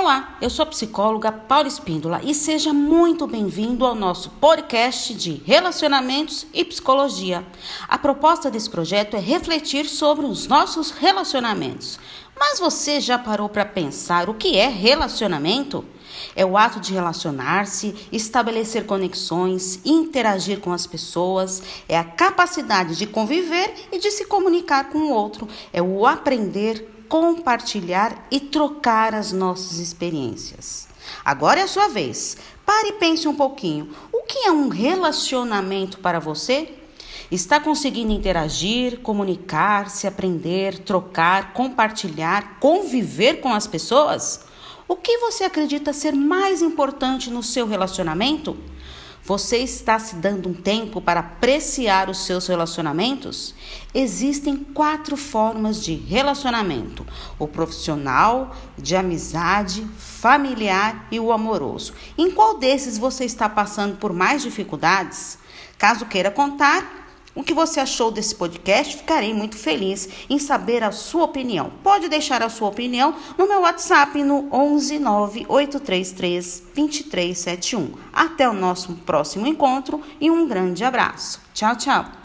Olá, eu sou a psicóloga Paula Espíndola e seja muito bem-vindo ao nosso podcast de relacionamentos e psicologia. A proposta desse projeto é refletir sobre os nossos relacionamentos. Mas você já parou para pensar o que é relacionamento? É o ato de relacionar-se, estabelecer conexões, interagir com as pessoas, é a capacidade de conviver e de se comunicar com o outro, é o aprender compartilhar e trocar as nossas experiências. Agora é a sua vez. Pare e pense um pouquinho. O que é um relacionamento para você? Está conseguindo interagir, comunicar-se, aprender, trocar, compartilhar, conviver com as pessoas? O que você acredita ser mais importante no seu relacionamento? Você está se dando um tempo para apreciar os seus relacionamentos? Existem quatro formas de relacionamento: o profissional, de amizade, familiar e o amoroso. Em qual desses você está passando por mais dificuldades? Caso queira contar, o que você achou desse podcast? Ficarei muito feliz em saber a sua opinião. Pode deixar a sua opinião no meu WhatsApp no 11 98333 2371. Até o nosso próximo encontro e um grande abraço. Tchau, tchau.